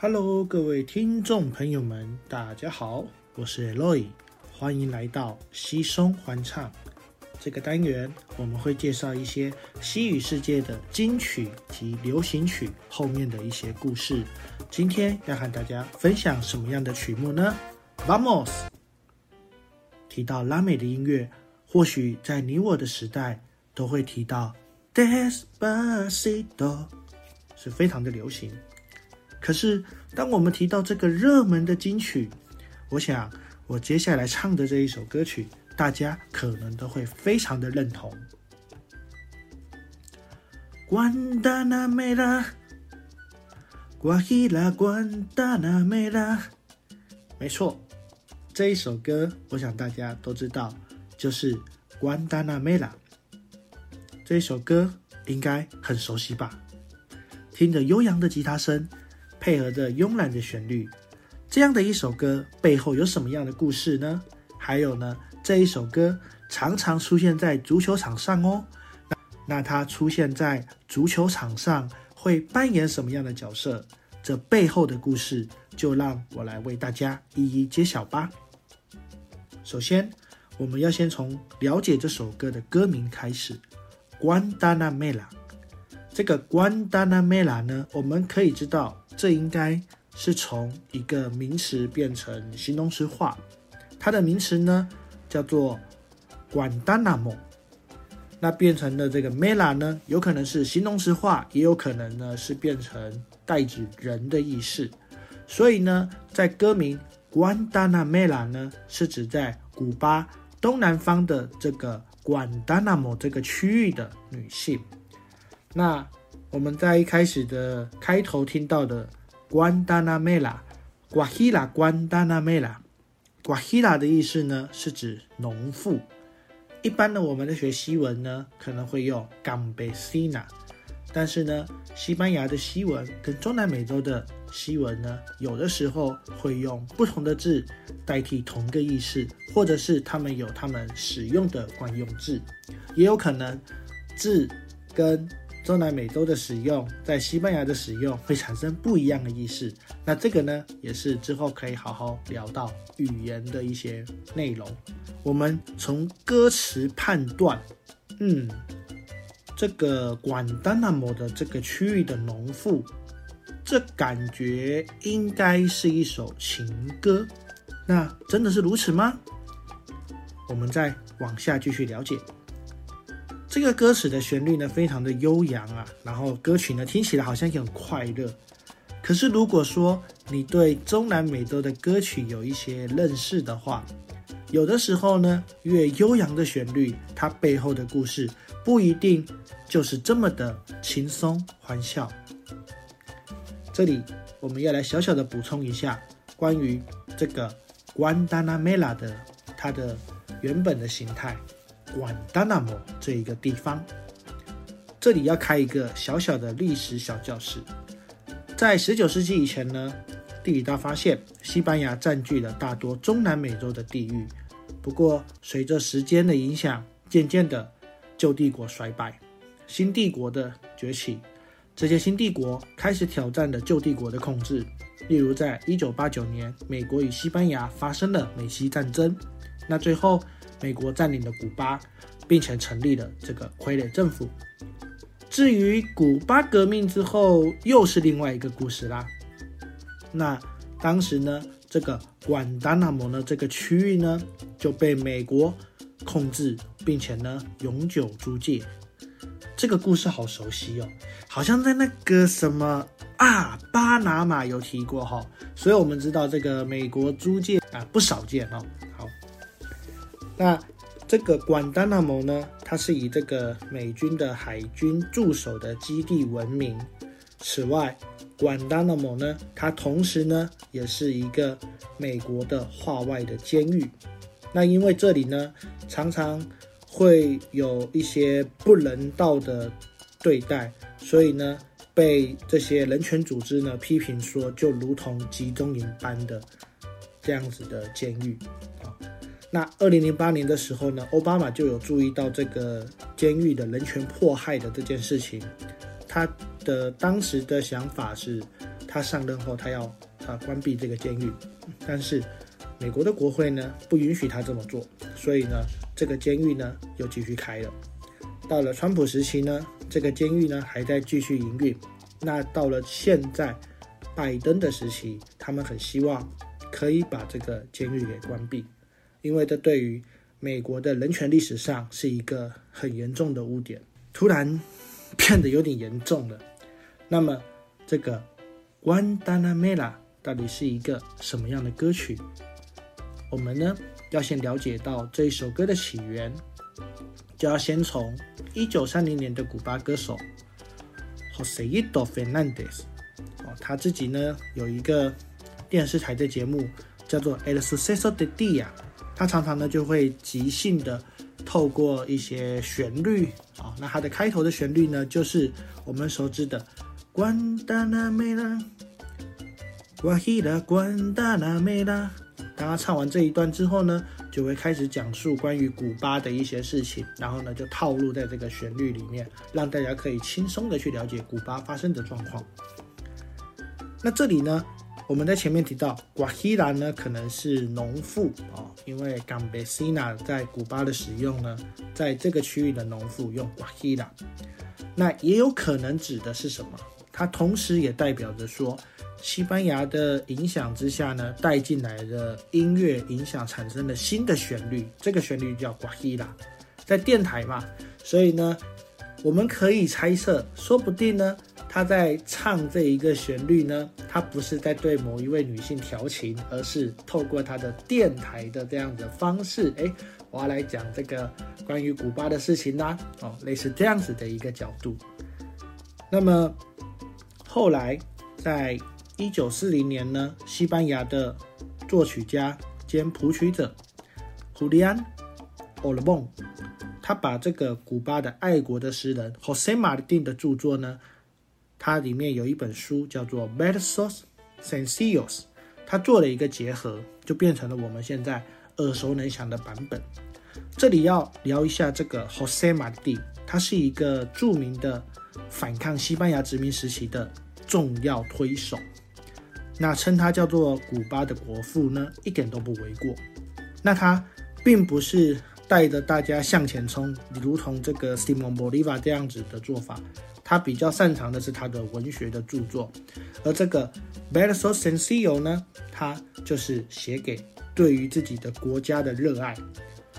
Hello，各位听众朋友们，大家好，我是 Loy，欢迎来到西松欢唱这个单元。我们会介绍一些西语世界的金曲及流行曲后面的一些故事。今天要和大家分享什么样的曲目呢？Vamos！提到拉美的音乐，或许在你我的时代都会提到 Despacito，是非常的流行。可是，当我们提到这个热门的金曲，我想我接下来唱的这一首歌曲，大家可能都会非常的认同。没错，这一首歌，我想大家都知道，就是《关达纳梅拉》。这一首歌应该很熟悉吧？听着悠扬的吉他声。配合着慵懒的旋律，这样的一首歌背后有什么样的故事呢？还有呢，这一首歌常常出现在足球场上哦。那那它出现在足球场上会扮演什么样的角色？这背后的故事就让我来为大家一一揭晓吧。首先，我们要先从了解这首歌的歌名开始，《关达纳梅拉》。这个“关达纳梅拉”呢，我们可以知道。这应该是从一个名词变成形容词化，它的名词呢叫做“管达纳莫”，那变成的这个 “mela” 呢，有可能是形容词化，也有可能呢是变成代指人的意思。所以呢，在歌名“关达纳梅拉”呢，是指在古巴东南方的这个管达纳莫这个区域的女性。那我们在一开始的开头听到的“关达纳梅拉”，瓜希拉关达纳梅拉，瓜希拉的意思呢是指农妇。一般呢，我们在学西文呢可能会用 “gambesina”，但是呢，西班牙的西文跟中南美洲的西文呢，有的时候会用不同的字代替同个意思，或者是他们有他们使用的惯用字，也有可能字跟。中南美洲的使用，在西班牙的使用会产生不一样的意思。那这个呢，也是之后可以好好聊到语言的一些内容。我们从歌词判断，嗯，这个管丹纳摩的这个区域的农妇，这感觉应该是一首情歌。那真的是如此吗？我们再往下继续了解。这个歌词的旋律呢，非常的悠扬啊，然后歌曲呢听起来好像也很快乐。可是如果说你对中南美洲的歌曲有一些认识的话，有的时候呢，越悠扬的旋律，它背后的故事不一定就是这么的轻松欢笑。这里我们要来小小的补充一下关于这个关达纳梅拉的它的原本的形态。管达纳摩这一个地方，这里要开一个小小的历史小教室。在十九世纪以前呢，地理大发现，西班牙占据了大多中南美洲的地域。不过，随着时间的影响，渐渐的旧帝国衰败，新帝国的崛起，这些新帝国开始挑战了旧帝国的控制。例如，在一九八九年，美国与西班牙发生了美西战争。那最后。美国占领了古巴，并且成立了这个傀儡政府。至于古巴革命之后，又是另外一个故事啦。那当时呢，这个管达纳摩呢这个区域呢，就被美国控制，并且呢永久租借。这个故事好熟悉哦，好像在那个什么啊巴拿马有提过哈，所以我们知道这个美国租借啊不少见哦。好那这个管丹纳摩呢，它是以这个美军的海军驻守的基地闻名。此外，管丹纳摩呢，它同时呢也是一个美国的化外的监狱。那因为这里呢常常会有一些不人道的对待，所以呢被这些人权组织呢批评说，就如同集中营般的这样子的监狱。那二零零八年的时候呢，奥巴马就有注意到这个监狱的人权迫害的这件事情。他的当时的想法是，他上任后他要啊关闭这个监狱，但是美国的国会呢不允许他这么做，所以呢这个监狱呢又继续开了。到了川普时期呢，这个监狱呢还在继续营运。那到了现在拜登的时期，他们很希望可以把这个监狱给关闭，因为这对于美国的人权历史上是一个很严重的污点。突然变得有点严重了。那么这个《Guantanamera》到底是一个什么样的歌曲？我们呢要先了解到这一首歌的起源，就要先从一九三零年的古巴歌手 Joseito Fernandez 哦，他自己呢有一个电视台的节目叫做《El Suceso de Dia》，他常常呢就会即兴的透过一些旋律啊，那它的开头的旋律呢就是我们熟知的。Guantanamera, Guajira, Guantanamera。当他唱完这一段之后呢，就会开始讲述关于古巴的一些事情，然后呢就套路在这个旋律里面，让大家可以轻松的去了解古巴发生的状况。那这里呢，我们在前面提到，Guajira 呢可能是农妇哦，因为 Gambesina 在古巴的使用呢，在这个区域的农妇用 Guajira，那也有可能指的是什么？它同时也代表着说，西班牙的影响之下呢，带进来的音乐影响产生了新的旋律，这个旋律叫瓜希拉，在电台嘛，所以呢，我们可以猜测，说不定呢，他在唱这一个旋律呢，他不是在对某一位女性调情，而是透过他的电台的这样的方式，哎，我要来讲这个关于古巴的事情啦，哦，类似这样子的一个角度，那么。后来，在一九四零年呢，西班牙的作曲家兼谱曲者胡利安·奥勒蒙，他把这个古巴的爱国的诗人 José Martín 的著作呢，它里面有一本书叫做《Versos Sencillos》，他做了一个结合，就变成了我们现在耳熟能详的版本。这里要聊一下这个 José Martín，他是一个著名的。反抗西班牙殖民时期的重要推手，那称他叫做古巴的国父呢，一点都不为过。那他并不是带着大家向前冲，如同这个 Simon Bolivar 这样子的做法。他比较擅长的是他的文学的著作，而这个 Verso Sencillo 呢，他就是写给对于自己的国家的热爱。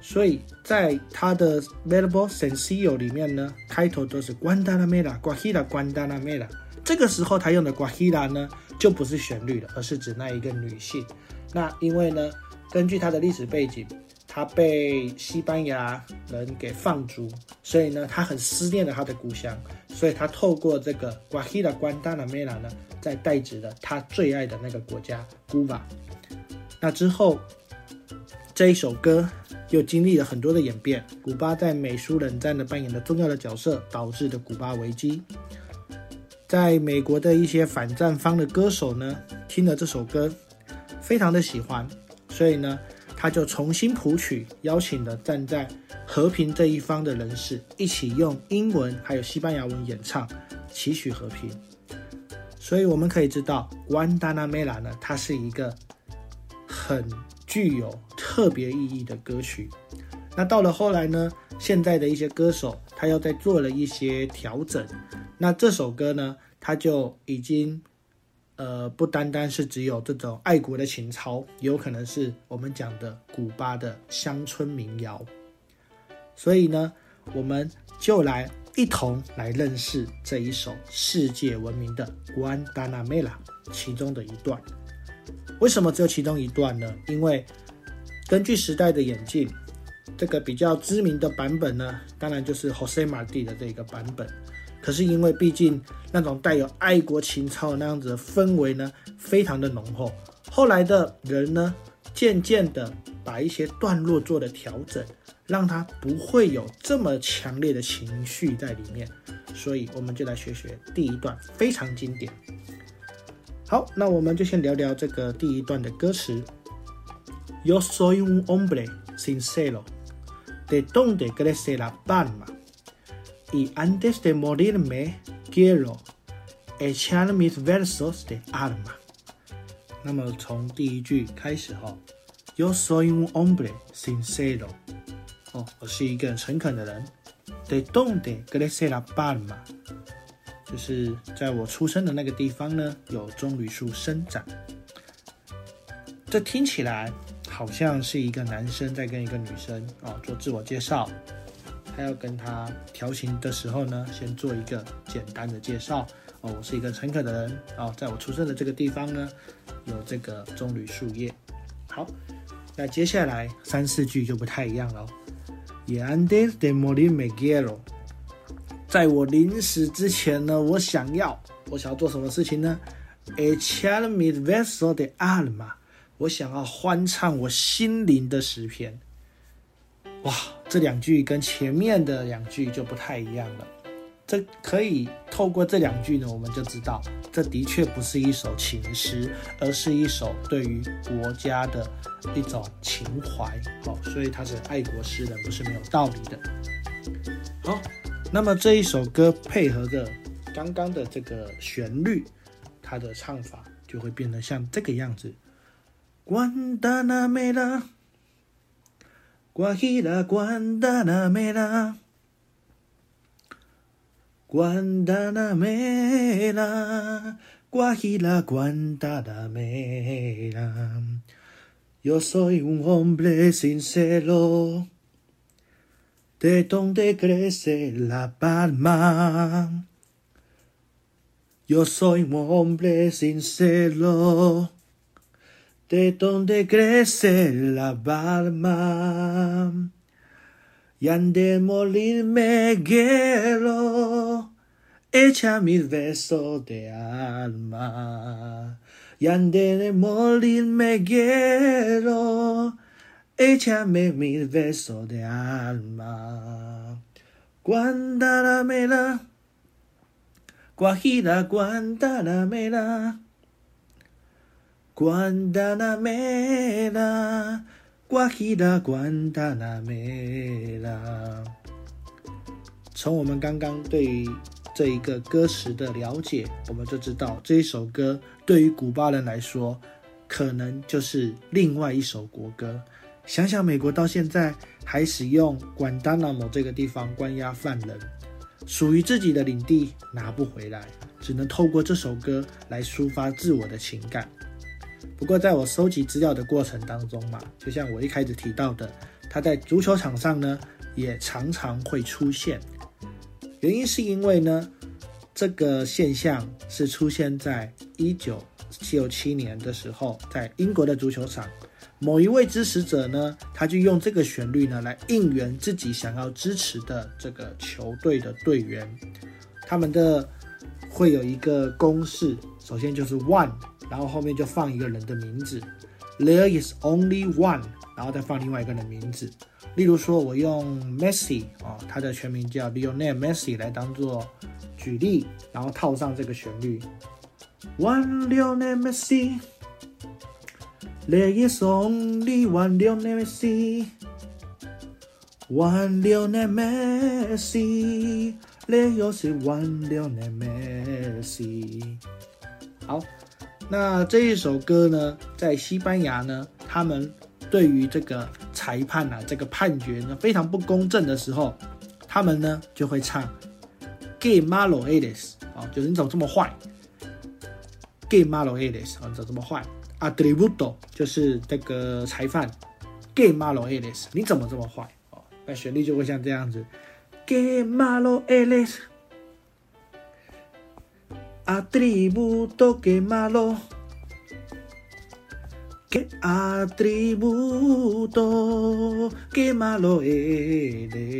所以在他的《Valuable Sencillo》里面呢，开头都是 Guantanamera、Guajira、Guantanamera。这个时候他用的 Guajira 呢，就不是旋律了，而是指那一个女性。那因为呢，根据他的历史背景，他被西班牙人给放逐，所以呢，他很思念了他的故乡，所以他透过这个 Guajira、Guantanamera 呢，在代指了他最爱的那个国家古巴。那之后这一首歌。又经历了很多的演变，古巴在美苏冷战的扮演的重要的角色，导致的古巴危机。在美国的一些反战方的歌手呢，听了这首歌，非常的喜欢，所以呢，他就重新谱曲，邀请了站在和平这一方的人士，一起用英文还有西班牙文演唱，祈许和平。所以我们可以知道，《Guantanamera》呢，它是一个很。具有特别意义的歌曲。那到了后来呢？现在的一些歌手他又在做了一些调整。那这首歌呢，他就已经呃不单单是只有这种爱国的情操，有可能是我们讲的古巴的乡村民谣。所以呢，我们就来一同来认识这一首世界闻名的《关达纳梅拉》其中的一段。为什么只有其中一段呢？因为根据时代的演进，这个比较知名的版本呢，当然就是 Jose Marti 的这个版本。可是因为毕竟那种带有爱国情操那样子的氛围呢，非常的浓厚。后来的人呢，渐渐的把一些段落做了调整，让它不会有这么强烈的情绪在里面。所以我们就来学学第一段，非常经典。好，那我们就先聊聊这个第一段的歌词。Yo soy un hombre sincero, de donde crece la palma, y antes de morirme quiero echar mis versos de alma。那么从第一句开始哈，Yo soy un hombre sincero。哦，我是一个诚恳的人。De donde crece la palma？就是在我出生的那个地方呢，有棕榈树生长。这听起来好像是一个男生在跟一个女生啊做自我介绍。他要跟他调情的时候呢，先做一个简单的介绍。哦，我是一个诚恳的人。哦，在我出生的这个地方呢，有这个棕榈树叶。好，那接下来三四句就不太一样了。Y antes de morir me quiero。在我临死之前呢，我想要，我想要做什么事情呢？Echar mi beso de alma。我想要欢唱我心灵的诗篇。哇，这两句跟前面的两句就不太一样了。这可以透过这两句呢，我们就知道，这的确不是一首情诗，而是一首对于国家的一种情怀。好，所以它是爱国诗人，不是没有道理的。好，那么这一首歌配合着刚刚的这个旋律，它的唱法就会变得像这个样子。Guajira, Guantanamera. Guantanamera, Guajira, Guantanamera. Yo soy un hombre sincero, de donde crece la palma. Yo soy un hombre sincero de donde crece la palma. Y ande morirme quiero, echa mil besos de alma. Y ande morirme quiero, échame mil besos de alma. Guantanamera, Guajira, Guantanamera. Guantanamera, Guajira, Guantanamera。从我们刚刚对这一个歌词的了解，我们就知道这一首歌对于古巴人来说，可能就是另外一首国歌。想想美国到现在还使用管达纳摩这个地方关押犯人，属于自己的领地拿不回来，只能透过这首歌来抒发自我的情感。不过，在我收集资料的过程当中嘛，就像我一开始提到的，它在足球场上呢也常常会出现。原因是因为呢，这个现象是出现在一九六七年的时候，在英国的足球场，某一位支持者呢，他就用这个旋律呢来应援自己想要支持的这个球队的队员。他们的会有一个公式，首先就是 one。然后后面就放一个人的名字，There is only one，然后再放另外一个人的名字。例如说，我用 Messi 啊，他的全名叫 Lionel Messi 来当做举例，然后套上这个旋律，One Lionel Messi，There is only one Lionel Messi，One Lionel Messi，There is one Lionel Messi。好。那这一首歌呢，在西班牙呢，他们对于这个裁判啊，这个判决呢非常不公正的时候，他们呢就会唱 “Gay malo eres” 啊，就是你怎么这么坏？“Gay malo eres” 啊，你怎么这么坏？“Atributo” 就是这个裁判，“Gay malo eres” 你怎么这么坏？哦，那旋律就会像这样子，“Gay malo eres”。Atributo que malo que atributo que malo eres。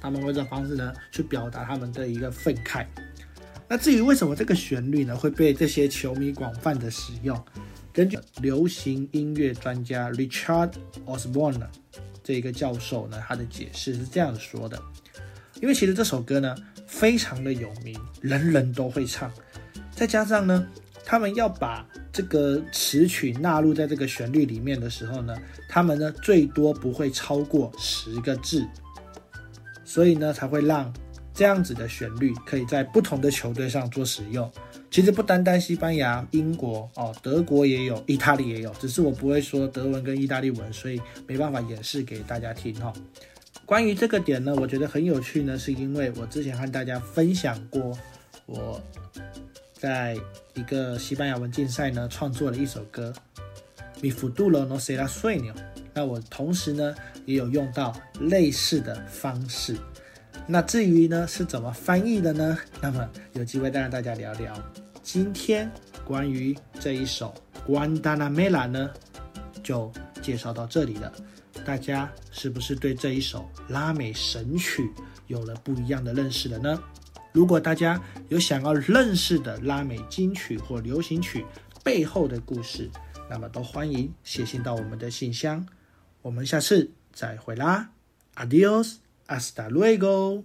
他们会这方式呢，去表达他们的一个愤慨。那至于为什么这个旋律呢会被这些球迷广泛的使用，根据流行音乐专家 Richard Osborne 这一个教授呢，他的解释是这样说的：，因为其实这首歌呢。非常的有名，人人都会唱。再加上呢，他们要把这个词曲纳入在这个旋律里面的时候呢，他们呢最多不会超过十个字，所以呢才会让这样子的旋律可以在不同的球队上做使用。其实不单单西班牙、英国哦，德国也有，意大利也有，只是我不会说德文跟意大利文，所以没办法演示给大家听哈。关于这个点呢，我觉得很有趣呢，是因为我之前和大家分享过，我在一个西班牙文竞赛呢创作了一首歌，Mi futuro no será sueño。那我同时呢也有用到类似的方式。那至于呢是怎么翻译的呢？那么有机会再让大家聊聊。今天关于这一首《Guantanamera》呢，就介绍到这里了。大家是不是对这一首拉美神曲有了不一样的认识了呢？如果大家有想要认识的拉美金曲或流行曲背后的故事，那么都欢迎写信到我们的信箱。我们下次再会啦，Adios。Hasta luego.